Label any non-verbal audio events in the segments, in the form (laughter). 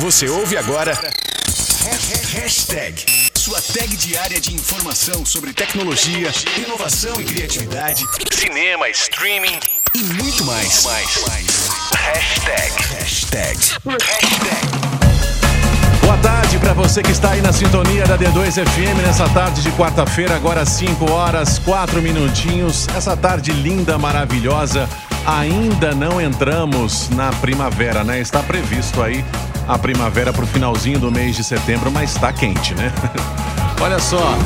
Você ouve agora. Hashtag. Sua tag diária de informação sobre tecnologia, inovação e criatividade, cinema, streaming e muito mais. Hashtag. Hashtag. Hashtag. Boa tarde para você que está aí na sintonia da D2 FM nessa tarde de quarta-feira, agora 5 horas, 4 minutinhos. Essa tarde linda, maravilhosa. Ainda não entramos na primavera, né? Está previsto aí a primavera para o finalzinho do mês de setembro, mas está quente, né? (laughs) Olha só,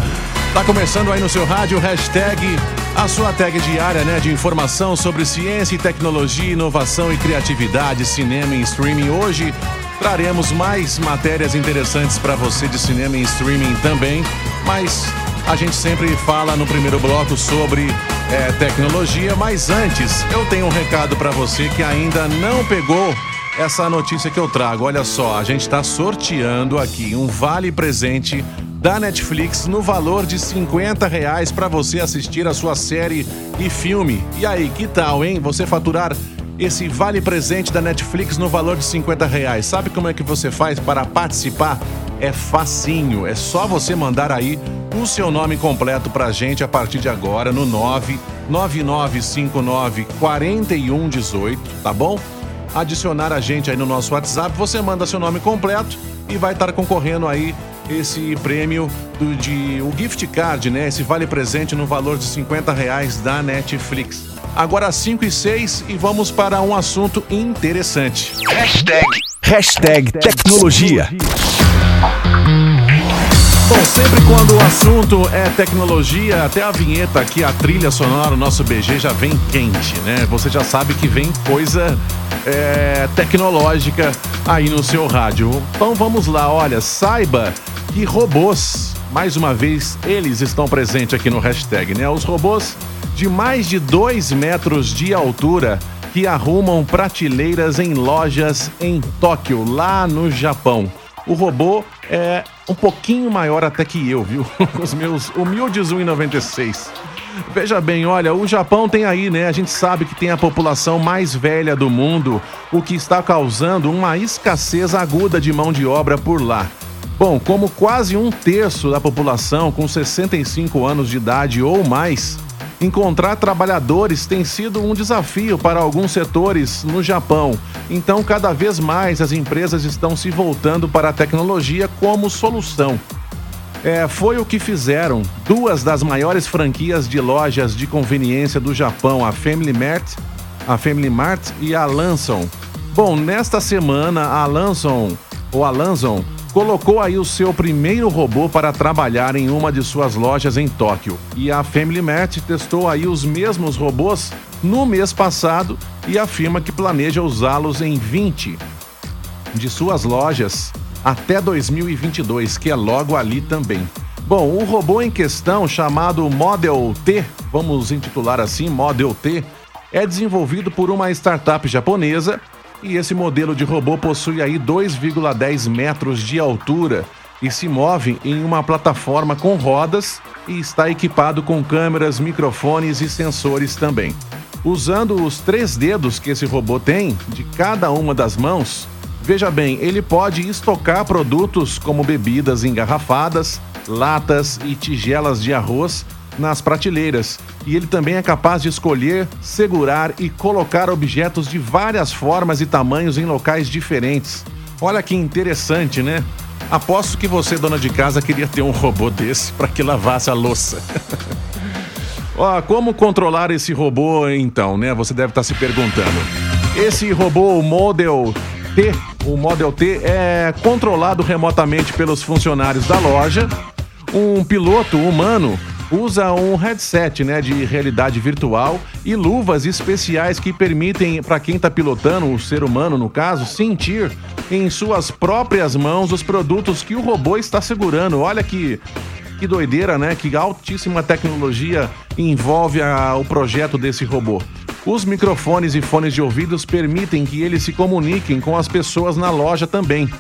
tá começando aí no seu rádio, hashtag, a sua tag diária, né, de informação sobre ciência e tecnologia, inovação e criatividade, cinema e streaming. Hoje traremos mais matérias interessantes para você de cinema e streaming também, mas a gente sempre fala no primeiro bloco sobre é, tecnologia, mas antes eu tenho um recado para você que ainda não pegou essa notícia que eu trago. Olha só, a gente está sorteando aqui um vale presente da Netflix no valor de 50 reais para você assistir a sua série e filme. E aí, que tal, hein? Você faturar esse vale presente da Netflix no valor de 50 reais. Sabe como é que você faz para participar? É facinho, é só você mandar aí o seu nome completo pra gente a partir de agora no 99959 4118, tá bom? Adicionar a gente aí no nosso WhatsApp, você manda seu nome completo e vai estar concorrendo aí esse prêmio do, de o gift card, né? Esse vale presente no valor de 50 reais da Netflix. Agora 5 e 6 e vamos para um assunto interessante. Hashtag. Hashtag tecnologia. Bom, sempre quando o assunto é tecnologia, até a vinheta aqui, a trilha sonora, o nosso BG já vem quente, né? Você já sabe que vem coisa é, tecnológica aí no seu rádio. Então vamos lá, olha, saiba que robôs, mais uma vez, eles estão presentes aqui no hashtag, né? Os robôs de mais de 2 metros de altura que arrumam prateleiras em lojas em Tóquio, lá no Japão. O robô é um pouquinho maior até que eu, viu? (laughs) Os meus humildes 1,96. Veja bem, olha, o Japão tem aí, né? A gente sabe que tem a população mais velha do mundo, o que está causando uma escassez aguda de mão de obra por lá. Bom, como quase um terço da população com 65 anos de idade ou mais, encontrar trabalhadores tem sido um desafio para alguns setores no Japão. Então, cada vez mais as empresas estão se voltando para a tecnologia como solução. É, foi o que fizeram duas das maiores franquias de lojas de conveniência do Japão, a Family Mart, a Family Mart e a Lanson. Bom, nesta semana a Lanson, ou a Lanson, colocou aí o seu primeiro robô para trabalhar em uma de suas lojas em Tóquio. E a Family testou aí os mesmos robôs no mês passado e afirma que planeja usá-los em 20 de suas lojas até 2022, que é logo ali também. Bom, o robô em questão, chamado Model T, vamos intitular assim, Model T, é desenvolvido por uma startup japonesa e esse modelo de robô possui aí 2,10 metros de altura e se move em uma plataforma com rodas e está equipado com câmeras, microfones e sensores também. Usando os três dedos que esse robô tem de cada uma das mãos, veja bem, ele pode estocar produtos como bebidas engarrafadas, latas e tigelas de arroz nas prateleiras. E ele também é capaz de escolher, segurar e colocar objetos de várias formas e tamanhos em locais diferentes. Olha que interessante, né? Aposto que você, dona de casa, queria ter um robô desse para que lavasse a louça. (laughs) Ó, como controlar esse robô então, né? Você deve estar se perguntando. Esse robô Model T, o Model T é controlado remotamente pelos funcionários da loja. Um piloto humano usa um headset né, de realidade virtual e luvas especiais que permitem para quem está pilotando, o ser humano no caso, sentir em suas próprias mãos os produtos que o robô está segurando. Olha que, que doideira, né? Que altíssima tecnologia envolve a, o projeto desse robô. Os microfones e fones de ouvidos permitem que eles se comuniquem com as pessoas na loja também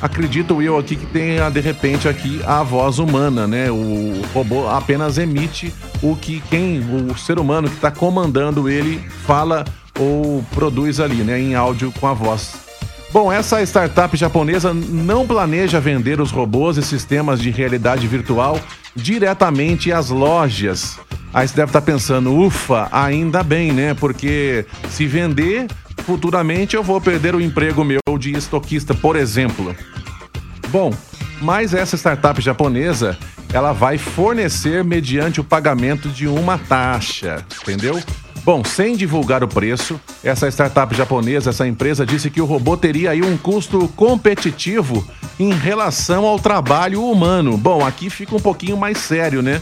acredito eu aqui que tenha de repente aqui a voz humana, né? O robô apenas emite o que quem, o ser humano que está comandando ele fala ou produz ali, né? Em áudio com a voz. Bom, essa startup japonesa não planeja vender os robôs e sistemas de realidade virtual diretamente às lojas. Aí você deve estar pensando, ufa, ainda bem, né? Porque se vender, futuramente eu vou perder o emprego meu de estoquista, por exemplo. Bom, mas essa startup japonesa, ela vai fornecer mediante o pagamento de uma taxa, entendeu? Bom, sem divulgar o preço, essa startup japonesa, essa empresa disse que o robô teria aí um custo competitivo em relação ao trabalho humano. Bom, aqui fica um pouquinho mais sério, né?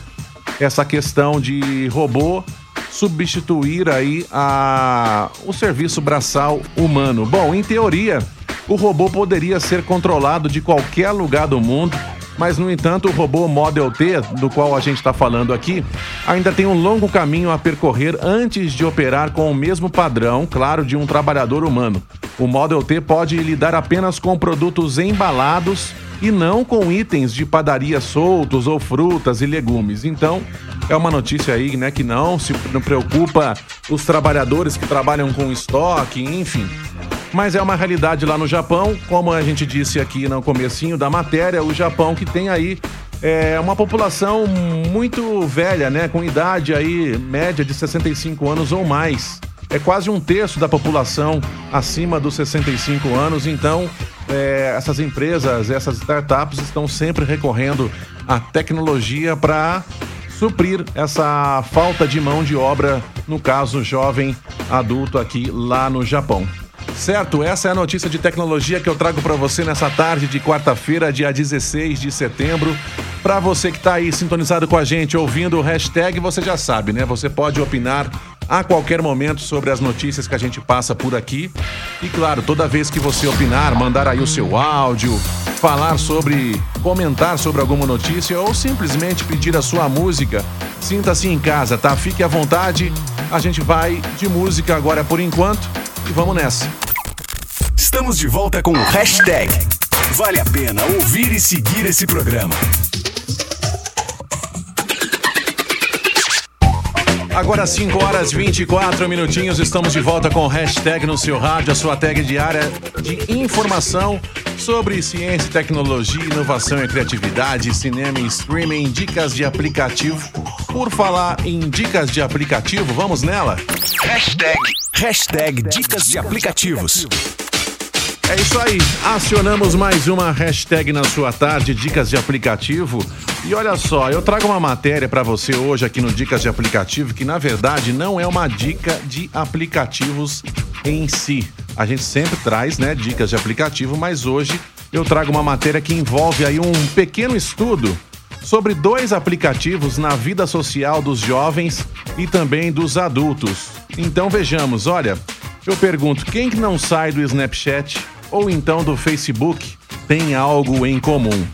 Essa questão de robô substituir aí a o serviço braçal humano. Bom, em teoria, o robô poderia ser controlado de qualquer lugar do mundo mas, no entanto, o robô Model T, do qual a gente está falando aqui, ainda tem um longo caminho a percorrer antes de operar com o mesmo padrão, claro, de um trabalhador humano. O Model T pode lidar apenas com produtos embalados e não com itens de padaria soltos ou frutas e legumes. Então, é uma notícia aí, né, que não se não preocupa os trabalhadores que trabalham com estoque, enfim mas é uma realidade lá no Japão, como a gente disse aqui no comecinho da matéria, o Japão que tem aí é, uma população muito velha, né, com idade aí média de 65 anos ou mais. É quase um terço da população acima dos 65 anos, então é, essas empresas, essas startups estão sempre recorrendo à tecnologia para suprir essa falta de mão de obra, no caso jovem adulto aqui lá no Japão. Certo, essa é a notícia de tecnologia que eu trago para você nessa tarde de quarta-feira, dia 16 de setembro. Para você que está aí sintonizado com a gente, ouvindo o hashtag, você já sabe, né? Você pode opinar a qualquer momento sobre as notícias que a gente passa por aqui. E claro, toda vez que você opinar, mandar aí o seu áudio, falar sobre, comentar sobre alguma notícia ou simplesmente pedir a sua música, sinta-se em casa, tá? Fique à vontade. A gente vai de música agora por enquanto e vamos nessa. Estamos de volta com o hashtag. Vale a pena ouvir e seguir esse programa. Agora 5 horas 24 minutinhos, estamos de volta com o hashtag no seu rádio, a sua tag diária de informação sobre ciência, tecnologia, inovação e criatividade, cinema e streaming, dicas de aplicativo. Por falar em dicas de aplicativo, vamos nela? Hashtag, hashtag dicas de aplicativos. É isso aí, acionamos mais uma hashtag na sua tarde, dicas de aplicativo. E olha só, eu trago uma matéria para você hoje aqui no Dicas de Aplicativo, que na verdade não é uma dica de aplicativos em si. A gente sempre traz, né, dicas de aplicativo, mas hoje eu trago uma matéria que envolve aí um pequeno estudo sobre dois aplicativos na vida social dos jovens e também dos adultos. Então vejamos, olha, eu pergunto, quem que não sai do Snapchat ou então do Facebook tem algo em comum.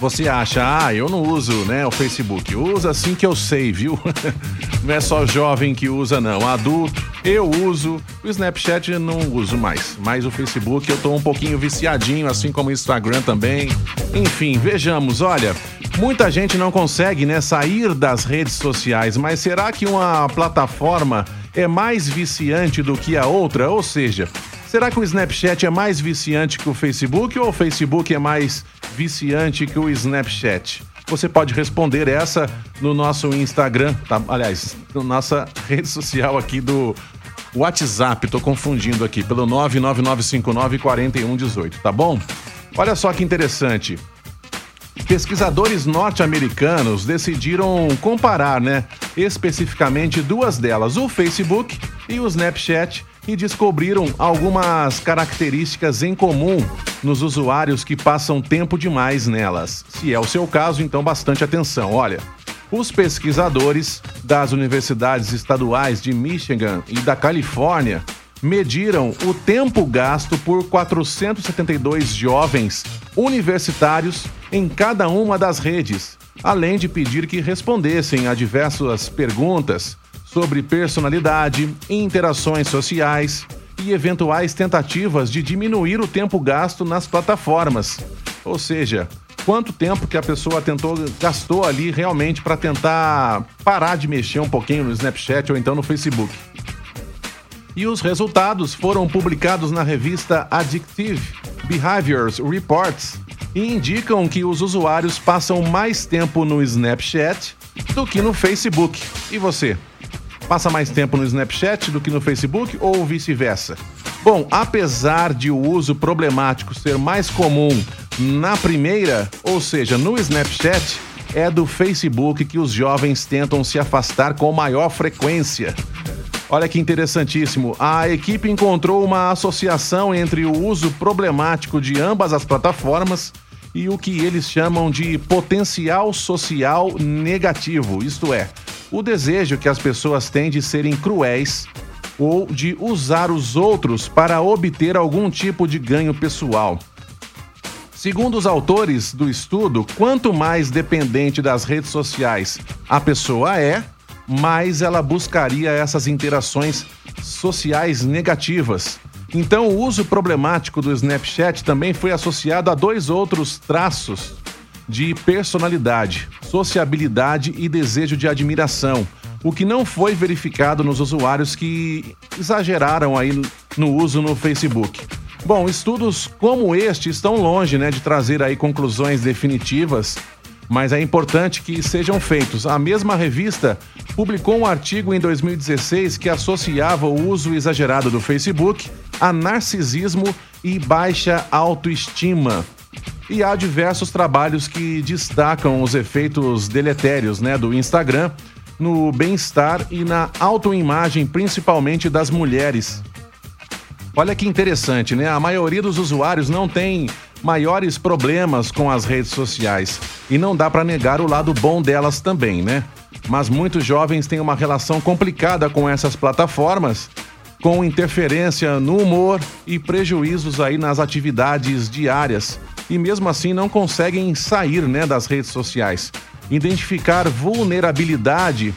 Você acha, ah, eu não uso né, o Facebook. Usa assim que eu sei, viu? (laughs) não é só jovem que usa, não. Adulto, eu uso. O Snapchat não uso mais. Mas o Facebook eu tô um pouquinho viciadinho, assim como o Instagram também. Enfim, vejamos, olha. Muita gente não consegue né, sair das redes sociais, mas será que uma plataforma é mais viciante do que a outra? Ou seja, Será que o Snapchat é mais viciante que o Facebook ou o Facebook é mais viciante que o Snapchat? Você pode responder essa no nosso Instagram, tá? aliás, na nossa (laughs) rede social aqui do WhatsApp. Tô confundindo aqui, pelo 999594118, tá bom? Olha só que interessante. Pesquisadores norte-americanos decidiram comparar, né, especificamente duas delas, o Facebook e o Snapchat, e descobriram algumas características em comum nos usuários que passam tempo demais nelas. Se é o seu caso, então bastante atenção. Olha, os pesquisadores das universidades estaduais de Michigan e da Califórnia mediram o tempo gasto por 472 jovens universitários em cada uma das redes, além de pedir que respondessem a diversas perguntas sobre personalidade, interações sociais e eventuais tentativas de diminuir o tempo gasto nas plataformas. Ou seja, quanto tempo que a pessoa tentou gastou ali realmente para tentar parar de mexer um pouquinho no Snapchat ou então no Facebook. E os resultados foram publicados na revista Addictive Behaviors Reports e indicam que os usuários passam mais tempo no Snapchat do que no Facebook. E você? Passa mais tempo no Snapchat do que no Facebook ou vice-versa? Bom, apesar de o uso problemático ser mais comum na primeira, ou seja, no Snapchat, é do Facebook que os jovens tentam se afastar com maior frequência. Olha que interessantíssimo. A equipe encontrou uma associação entre o uso problemático de ambas as plataformas e o que eles chamam de potencial social negativo, isto é, o desejo que as pessoas têm de serem cruéis ou de usar os outros para obter algum tipo de ganho pessoal. Segundo os autores do estudo, quanto mais dependente das redes sociais a pessoa é, mais ela buscaria essas interações sociais negativas. Então, o uso problemático do Snapchat também foi associado a dois outros traços de personalidade, sociabilidade e desejo de admiração, o que não foi verificado nos usuários que exageraram aí no uso no Facebook. Bom, estudos como este estão longe né, de trazer aí conclusões definitivas, mas é importante que sejam feitos. A mesma revista publicou um artigo em 2016 que associava o uso exagerado do Facebook a narcisismo e baixa autoestima. E há diversos trabalhos que destacam os efeitos deletérios né, do Instagram no bem-estar e na autoimagem, principalmente das mulheres. Olha que interessante, né? A maioria dos usuários não tem maiores problemas com as redes sociais e não dá para negar o lado bom delas também, né? Mas muitos jovens têm uma relação complicada com essas plataformas, com interferência no humor e prejuízos aí nas atividades diárias e mesmo assim não conseguem sair né, das redes sociais. Identificar vulnerabilidade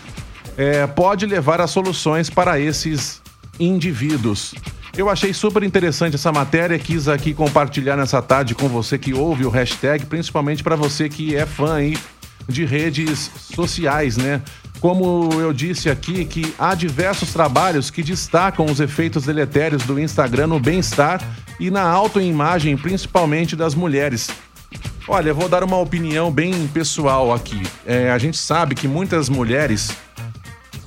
é, pode levar a soluções para esses indivíduos. Eu achei super interessante essa matéria, quis aqui compartilhar nessa tarde com você que ouve o hashtag, principalmente para você que é fã aí de redes sociais, né? Como eu disse aqui, que há diversos trabalhos que destacam os efeitos deletérios do Instagram no bem-estar e na autoimagem, principalmente das mulheres. Olha, eu vou dar uma opinião bem pessoal aqui. É, a gente sabe que muitas mulheres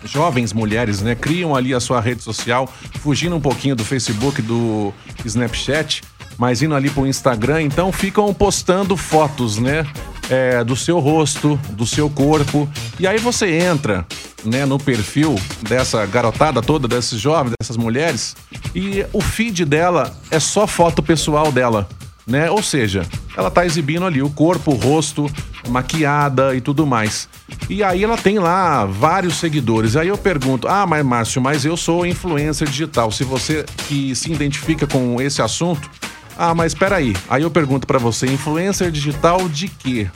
jovens mulheres, né, criam ali a sua rede social, fugindo um pouquinho do Facebook, do Snapchat, mas indo ali pro Instagram, então ficam postando fotos, né, é, do seu rosto, do seu corpo, e aí você entra, né, no perfil dessa garotada toda, desses jovens, dessas mulheres, e o feed dela é só foto pessoal dela né? Ou seja, ela tá exibindo ali o corpo, o rosto, maquiada e tudo mais. E aí ela tem lá vários seguidores. Aí eu pergunto: "Ah, mas Márcio, mas eu sou influencer digital. Se você que se identifica com esse assunto, ah, mas espera aí. Aí eu pergunto para você: influencer digital de quê?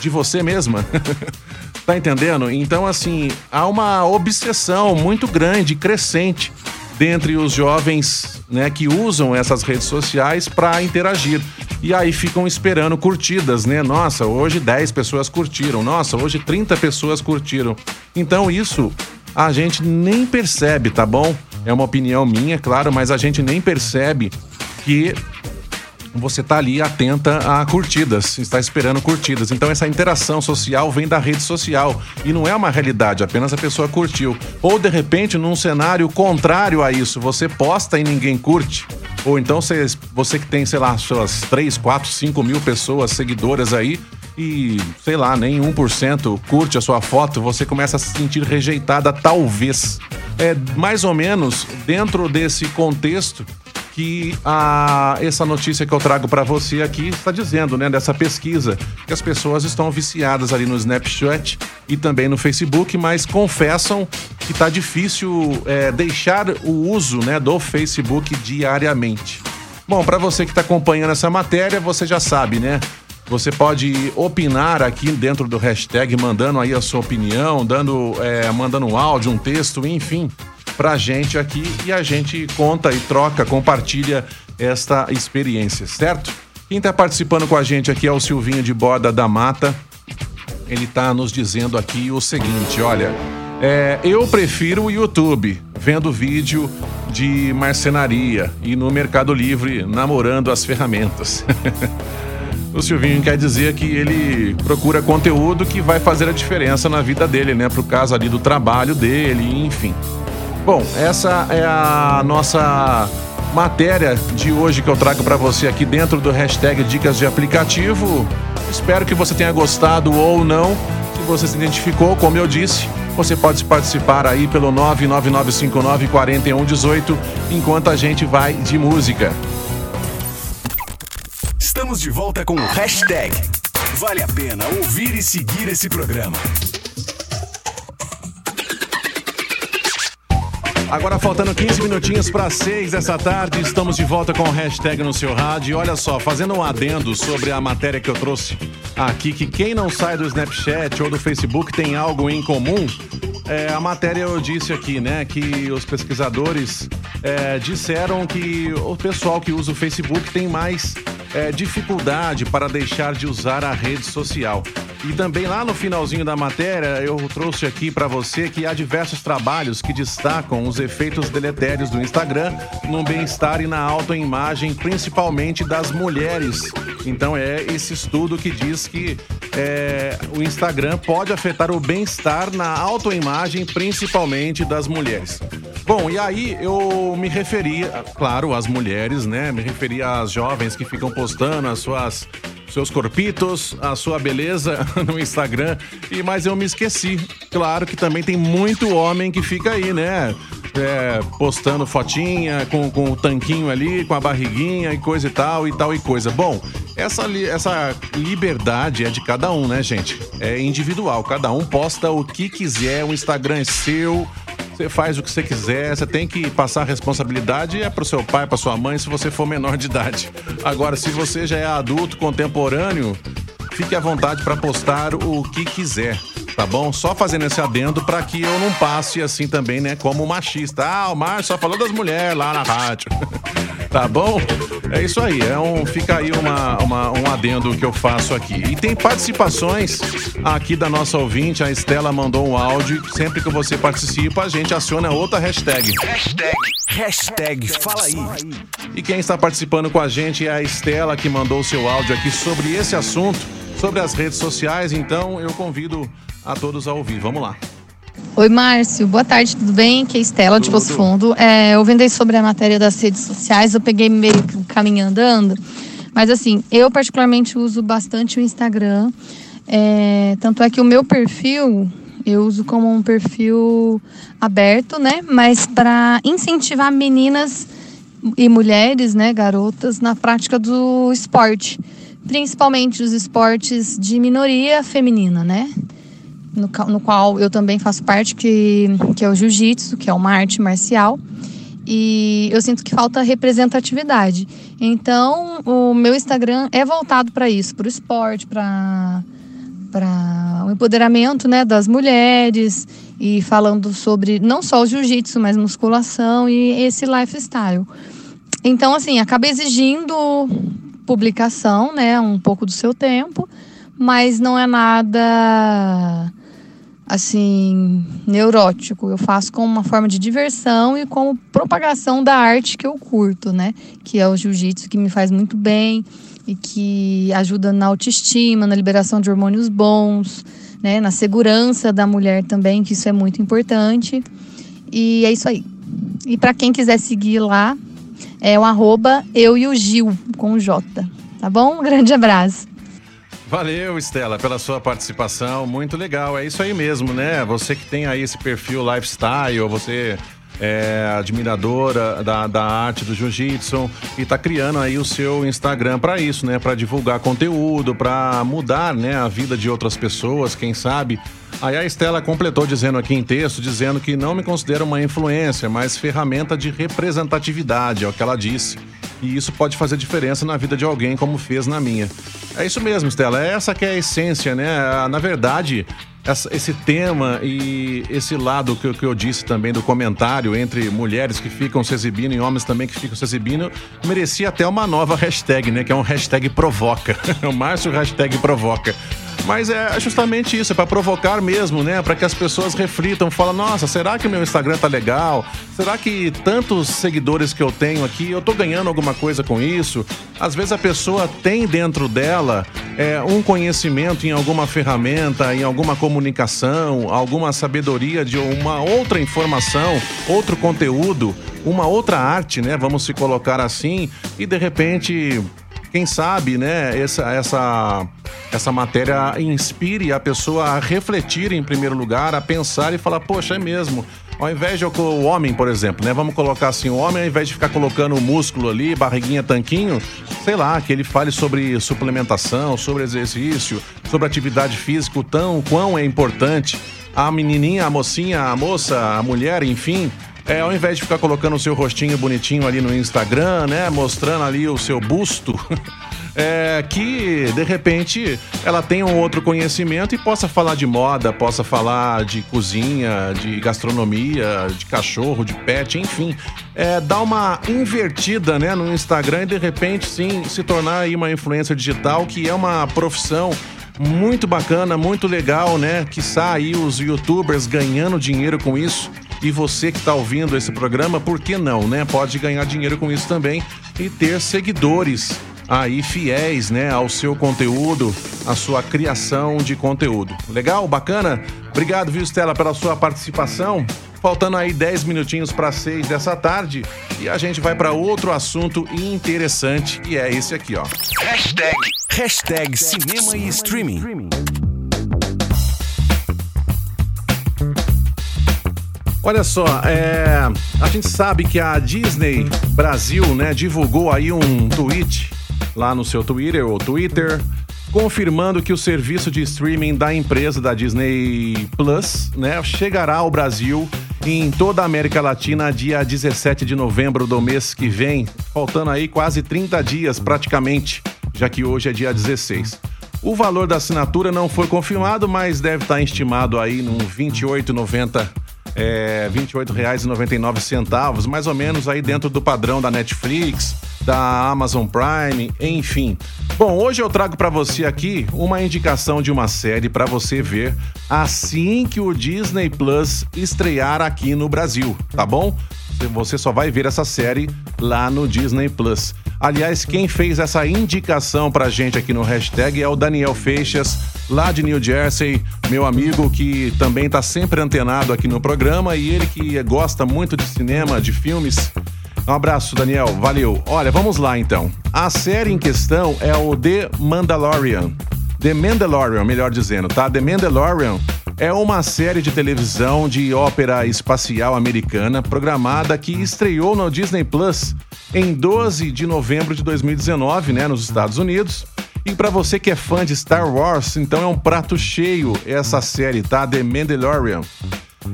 De você mesma? (laughs) tá entendendo? Então assim, há uma obsessão muito grande, crescente dentre os jovens né, que usam essas redes sociais para interagir. E aí ficam esperando curtidas, né? Nossa, hoje 10 pessoas curtiram. Nossa, hoje 30 pessoas curtiram. Então isso a gente nem percebe, tá bom? É uma opinião minha, claro, mas a gente nem percebe que você está ali atenta a curtidas, está esperando curtidas. Então essa interação social vem da rede social e não é uma realidade, apenas a pessoa curtiu. Ou de repente, num cenário contrário a isso, você posta e ninguém curte. Ou então você, você que tem, sei lá, suas 3, 4, 5 mil pessoas seguidoras aí e, sei lá, nem 1% curte a sua foto, você começa a se sentir rejeitada, talvez. É mais ou menos dentro desse contexto que a, essa notícia que eu trago para você aqui está dizendo, né, dessa pesquisa, que as pessoas estão viciadas ali no Snapchat e também no Facebook, mas confessam que está difícil é, deixar o uso né, do Facebook diariamente. Bom, para você que está acompanhando essa matéria, você já sabe, né? Você pode opinar aqui dentro do hashtag, mandando aí a sua opinião, dando, é, mandando um áudio, um texto, enfim pra gente aqui e a gente conta e troca, compartilha esta experiência, certo? Quem está participando com a gente aqui é o Silvinho de Borda da Mata. Ele está nos dizendo aqui o seguinte: olha, É, eu prefiro o YouTube, vendo vídeo de marcenaria e no Mercado Livre namorando as ferramentas. (laughs) o Silvinho quer dizer que ele procura conteúdo que vai fazer a diferença na vida dele, né? Pro caso ali do trabalho dele, enfim. Bom, essa é a nossa matéria de hoje que eu trago para você aqui dentro do hashtag Dicas de Aplicativo. Espero que você tenha gostado ou não. Se você se identificou, como eu disse, você pode participar aí pelo 999594118 enquanto a gente vai de música. Estamos de volta com o hashtag. Vale a pena ouvir e seguir esse programa. Agora faltando 15 minutinhos para 6 dessa tarde, estamos de volta com o hashtag no seu rádio. Olha só, fazendo um adendo sobre a matéria que eu trouxe aqui, que quem não sai do Snapchat ou do Facebook tem algo em comum. É, a matéria eu disse aqui, né, que os pesquisadores é, disseram que o pessoal que usa o Facebook tem mais é, dificuldade para deixar de usar a rede social. E também lá no finalzinho da matéria, eu trouxe aqui para você que há diversos trabalhos que destacam os efeitos deletérios do Instagram no bem-estar e na autoimagem, principalmente das mulheres. Então é esse estudo que diz que é, o Instagram pode afetar o bem-estar na autoimagem, principalmente das mulheres. Bom, e aí eu me referi, claro, às mulheres, né? Me referi às jovens que ficam postando as suas seus corpitos, a sua beleza (laughs) no Instagram. E mas eu me esqueci. Claro que também tem muito homem que fica aí, né? É, postando fotinha com, com o tanquinho ali, com a barriguinha e coisa e tal e tal e coisa. Bom, essa, essa liberdade é de cada um, né, gente? É individual. Cada um posta o que quiser, o Instagram é seu. Você faz o que você quiser, você tem que passar a responsabilidade é pro seu pai, pra sua mãe, se você for menor de idade. Agora, se você já é adulto, contemporâneo, fique à vontade para postar o que quiser tá bom? Só fazendo esse adendo para que eu não passe assim também, né, como machista. Ah, o Márcio só falou das mulheres lá na rádio. (laughs) tá bom? É isso aí, é um, fica aí uma, uma, um adendo que eu faço aqui. E tem participações aqui da nossa ouvinte, a Estela mandou um áudio. Sempre que você participa, a gente aciona outra hashtag. Hashtag, hashtag fala aí. E quem está participando com a gente é a Estela, que mandou o seu áudio aqui sobre esse assunto, sobre as redes sociais. Então eu convido a todos a ouvir. Vamos lá. Oi, Márcio. Boa tarde, tudo bem? Aqui é Estela de Poço Fundo. É, eu vendei sobre a matéria das redes sociais, eu peguei meio que o caminho andando. Mas assim, eu particularmente uso bastante o Instagram. É, tanto é que o meu perfil eu uso como um perfil aberto, né? Mas para incentivar meninas e mulheres, né, garotas, na prática do esporte, principalmente os esportes de minoria feminina, né? No, no qual eu também faço parte, que, que é o jiu-jitsu, que é uma arte marcial. E eu sinto que falta representatividade. Então, o meu Instagram é voltado para isso, para o esporte, para para o empoderamento né, das mulheres e falando sobre não só o jiu-jitsu, mas musculação e esse lifestyle. Então, assim, acaba exigindo publicação, né, um pouco do seu tempo, mas não é nada assim, neurótico. Eu faço como uma forma de diversão e como propagação da arte que eu curto, né? Que é o jiu-jitsu, que me faz muito bem e que ajuda na autoestima, na liberação de hormônios bons, né? Na segurança da mulher também, que isso é muito importante. E é isso aí. E para quem quiser seguir lá, é o arroba eu e o Gil, com J. Tá bom? Um grande abraço. Valeu, Estela, pela sua participação. Muito legal. É isso aí mesmo, né? Você que tem aí esse perfil lifestyle, você é admiradora da, da arte do jiu-jitsu e está criando aí o seu Instagram para isso, né? Para divulgar conteúdo, para mudar, né, a vida de outras pessoas, quem sabe. Aí a Estela completou dizendo aqui em texto, dizendo que não me considera uma influência, mas ferramenta de representatividade, é o que ela disse. E isso pode fazer diferença na vida de alguém, como fez na minha. É isso mesmo, Estela. É essa que é a essência, né? Na verdade, essa, esse tema e esse lado que, que, eu disse também do comentário entre mulheres que ficam se exibindo e homens também que ficam se exibindo, merecia até uma nova hashtag, né? Que é um hashtag provoca. (laughs) o Márcio hashtag provoca. Mas é justamente isso, é para provocar mesmo, né? Para que as pessoas reflitam, falam: "Nossa, será que o meu Instagram tá legal? Será que tantos seguidores que eu tenho aqui, eu tô ganhando alguma coisa com isso?" Às vezes a pessoa tem dentro dela é, um conhecimento em alguma ferramenta, em alguma comunicação, alguma sabedoria de uma outra informação, outro conteúdo, uma outra arte, né? Vamos se colocar assim, e de repente quem sabe, né, essa, essa, essa matéria inspire a pessoa a refletir em primeiro lugar, a pensar e falar, poxa, é mesmo. Ao invés de o homem, por exemplo, né? Vamos colocar assim, o homem, ao invés de ficar colocando o músculo ali, barriguinha, tanquinho, sei lá, que ele fale sobre suplementação, sobre exercício, sobre atividade física, o tão quão é importante. A menininha, a mocinha, a moça, a mulher, enfim, é, ao invés de ficar colocando o seu rostinho bonitinho ali no Instagram, né? Mostrando ali o seu busto. (laughs) É, que de repente ela tenha um outro conhecimento e possa falar de moda, possa falar de cozinha, de gastronomia, de cachorro, de pet, enfim. É, dar uma invertida né, no Instagram e de repente sim se tornar aí uma influência digital, que é uma profissão muito bacana, muito legal, né? Que aí os youtubers ganhando dinheiro com isso. E você que está ouvindo esse programa, por que não, né? Pode ganhar dinheiro com isso também e ter seguidores aí fiéis, né, ao seu conteúdo, à sua criação de conteúdo. Legal? Bacana? Obrigado, viu, Stella, pela sua participação. Faltando aí 10 minutinhos para 6 dessa tarde e a gente vai para outro assunto interessante, que é esse aqui, ó. Hashtag, hashtag cinema e streaming. Olha só, é, a gente sabe que a Disney Brasil, né, divulgou aí um tweet lá no seu Twitter ou Twitter, confirmando que o serviço de streaming da empresa da Disney Plus, né, chegará ao Brasil em toda a América Latina dia 17 de novembro do mês que vem, faltando aí quase 30 dias praticamente, já que hoje é dia 16. O valor da assinatura não foi confirmado, mas deve estar estimado aí num 28,90 é, R$ 28,99, mais ou menos aí dentro do padrão da Netflix, da Amazon Prime, enfim. Bom, hoje eu trago para você aqui uma indicação de uma série para você ver assim que o Disney Plus estrear aqui no Brasil, tá bom? Você só vai ver essa série lá no Disney Plus. Aliás, quem fez essa indicação pra gente aqui no hashtag é o Daniel Feixas, lá de New Jersey, meu amigo que também tá sempre antenado aqui no programa e ele que gosta muito de cinema, de filmes. Um abraço, Daniel. Valeu. Olha, vamos lá então. A série em questão é o The Mandalorian. The Mandalorian, melhor dizendo, tá? The Mandalorian é uma série de televisão de ópera espacial americana programada que estreou no Disney Plus em 12 de novembro de 2019, né, nos Estados Unidos. E para você que é fã de Star Wars, então é um prato cheio essa série, tá? The Mandalorian.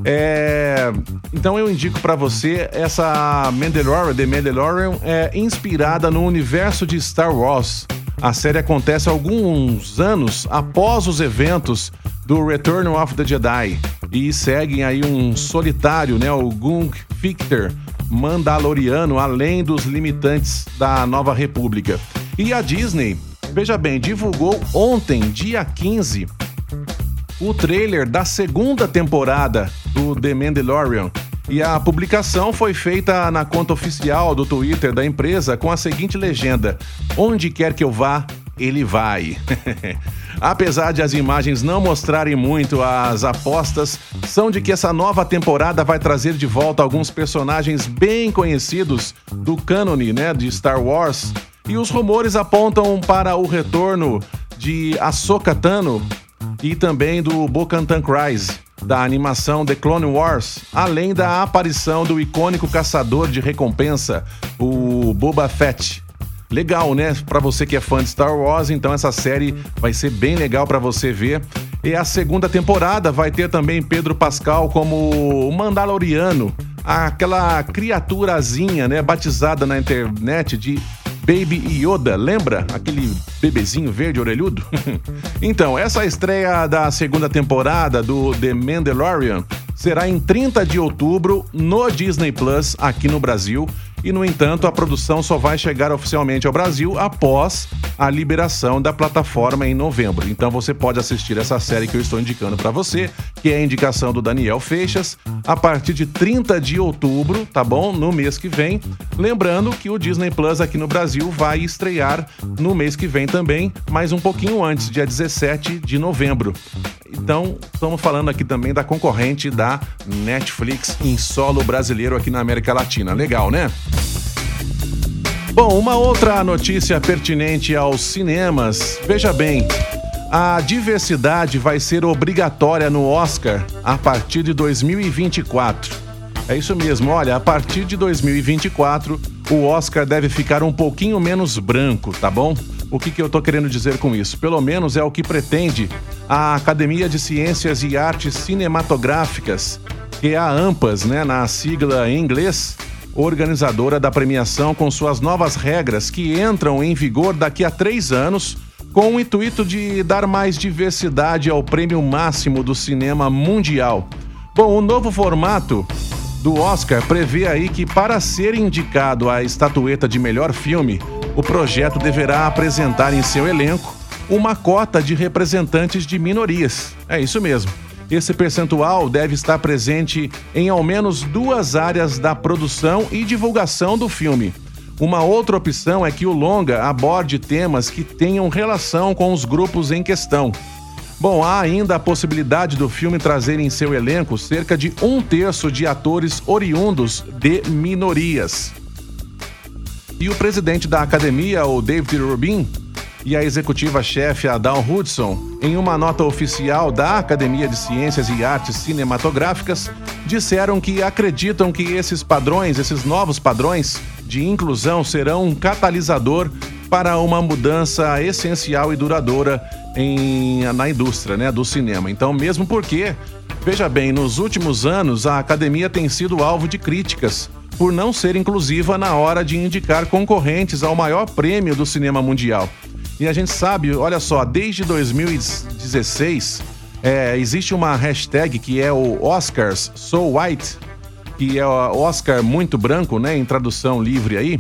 É... Então eu indico para você essa Mandalorian, The Mandalorian, é inspirada no universo de Star Wars. A série acontece alguns anos após os eventos do Return of the Jedi e seguem aí um solitário, né, o Gung Victor, mandaloriano, além dos limitantes da Nova República. E a Disney, veja bem, divulgou ontem, dia 15, o trailer da segunda temporada do The Mandalorian. E a publicação foi feita na conta oficial do Twitter da empresa com a seguinte legenda: Onde quer que eu vá, ele vai. (laughs) Apesar de as imagens não mostrarem muito, as apostas são de que essa nova temporada vai trazer de volta alguns personagens bem conhecidos do cânone, né, de Star Wars. E os rumores apontam para o retorno de Ahsoka Tano e também do Bo-Katan Kryze, da animação The Clone Wars, além da aparição do icônico caçador de recompensa, o Boba Fett. Legal, né? Para você que é fã de Star Wars, então essa série vai ser bem legal para você ver. E a segunda temporada vai ter também Pedro Pascal como Mandaloriano, aquela criaturazinha, né, batizada na internet de Baby Yoda, lembra? Aquele bebezinho verde orelhudo? (laughs) então, essa estreia da segunda temporada do The Mandalorian será em 30 de outubro no Disney Plus aqui no Brasil e, no entanto, a produção só vai chegar oficialmente ao Brasil após a liberação da plataforma em novembro. Então você pode assistir essa série que eu estou indicando para você, que é a indicação do Daniel Feixas, a partir de 30 de outubro, tá bom? No mês que vem. Lembrando que o Disney Plus aqui no Brasil vai estrear no mês que vem também, mas um pouquinho antes, dia 17 de novembro. Então, estamos falando aqui também da concorrente da Netflix em solo brasileiro aqui na América Latina. Legal, né? Bom, uma outra notícia pertinente aos cinemas. Veja bem, a diversidade vai ser obrigatória no Oscar a partir de 2024. É isso mesmo, olha, a partir de 2024, o Oscar deve ficar um pouquinho menos branco, tá bom? O que, que eu tô querendo dizer com isso? Pelo menos é o que pretende a Academia de Ciências e Artes Cinematográficas, que é a AMPAS, né, na sigla em inglês, organizadora da premiação com suas novas regras que entram em vigor daqui a três anos, com o intuito de dar mais diversidade ao prêmio máximo do cinema mundial. Bom, o novo formato do Oscar prevê aí que para ser indicado à estatueta de melhor filme, o projeto deverá apresentar em seu elenco uma cota de representantes de minorias. É isso mesmo. Esse percentual deve estar presente em ao menos duas áreas da produção e divulgação do filme. Uma outra opção é que o longa aborde temas que tenham relação com os grupos em questão. Bom, há ainda a possibilidade do filme trazer em seu elenco cerca de um terço de atores oriundos de minorias. E o presidente da academia, o David Rubin, e a executiva-chefe Adal Hudson, em uma nota oficial da Academia de Ciências e Artes Cinematográficas, disseram que acreditam que esses padrões, esses novos padrões de inclusão serão um catalisador para uma mudança essencial e duradoura em, na indústria né, do cinema. Então, mesmo porque, veja bem, nos últimos anos a academia tem sido alvo de críticas por não ser inclusiva na hora de indicar concorrentes ao maior prêmio do cinema mundial. E a gente sabe, olha só, desde 2016 é, existe uma hashtag que é o Oscars So White, que é o Oscar muito branco, né, em tradução livre aí.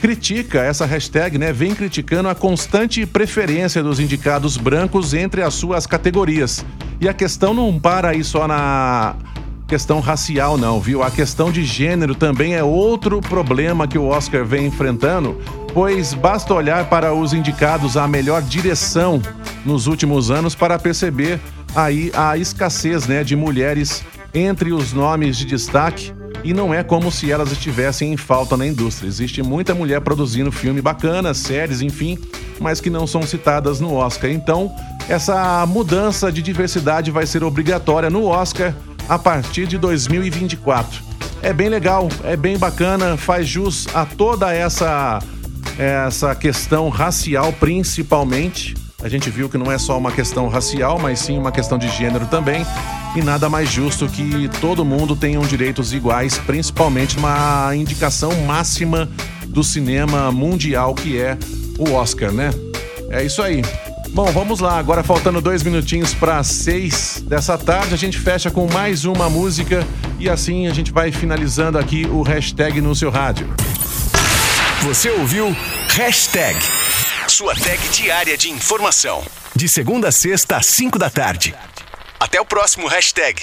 Critica essa hashtag, né? Vem criticando a constante preferência dos indicados brancos entre as suas categorias. E a questão não para aí só na questão racial, não, viu? A questão de gênero também é outro problema que o Oscar vem enfrentando, pois basta olhar para os indicados à melhor direção nos últimos anos para perceber aí a escassez né, de mulheres entre os nomes de destaque e não é como se elas estivessem em falta na indústria. Existe muita mulher produzindo filme bacana, séries, enfim, mas que não são citadas no Oscar. Então, essa mudança de diversidade vai ser obrigatória no Oscar a partir de 2024. É bem legal, é bem bacana, faz jus a toda essa essa questão racial principalmente. A gente viu que não é só uma questão racial, mas sim uma questão de gênero também. E nada mais justo que todo mundo tenha direitos iguais, principalmente uma indicação máxima do cinema mundial que é o Oscar, né? É isso aí. Bom, vamos lá. Agora faltando dois minutinhos para seis dessa tarde, a gente fecha com mais uma música e assim a gente vai finalizando aqui o hashtag no seu rádio. Você ouviu Hashtag, sua tag diária de informação. De segunda a sexta às cinco da tarde. Até o próximo hashtag.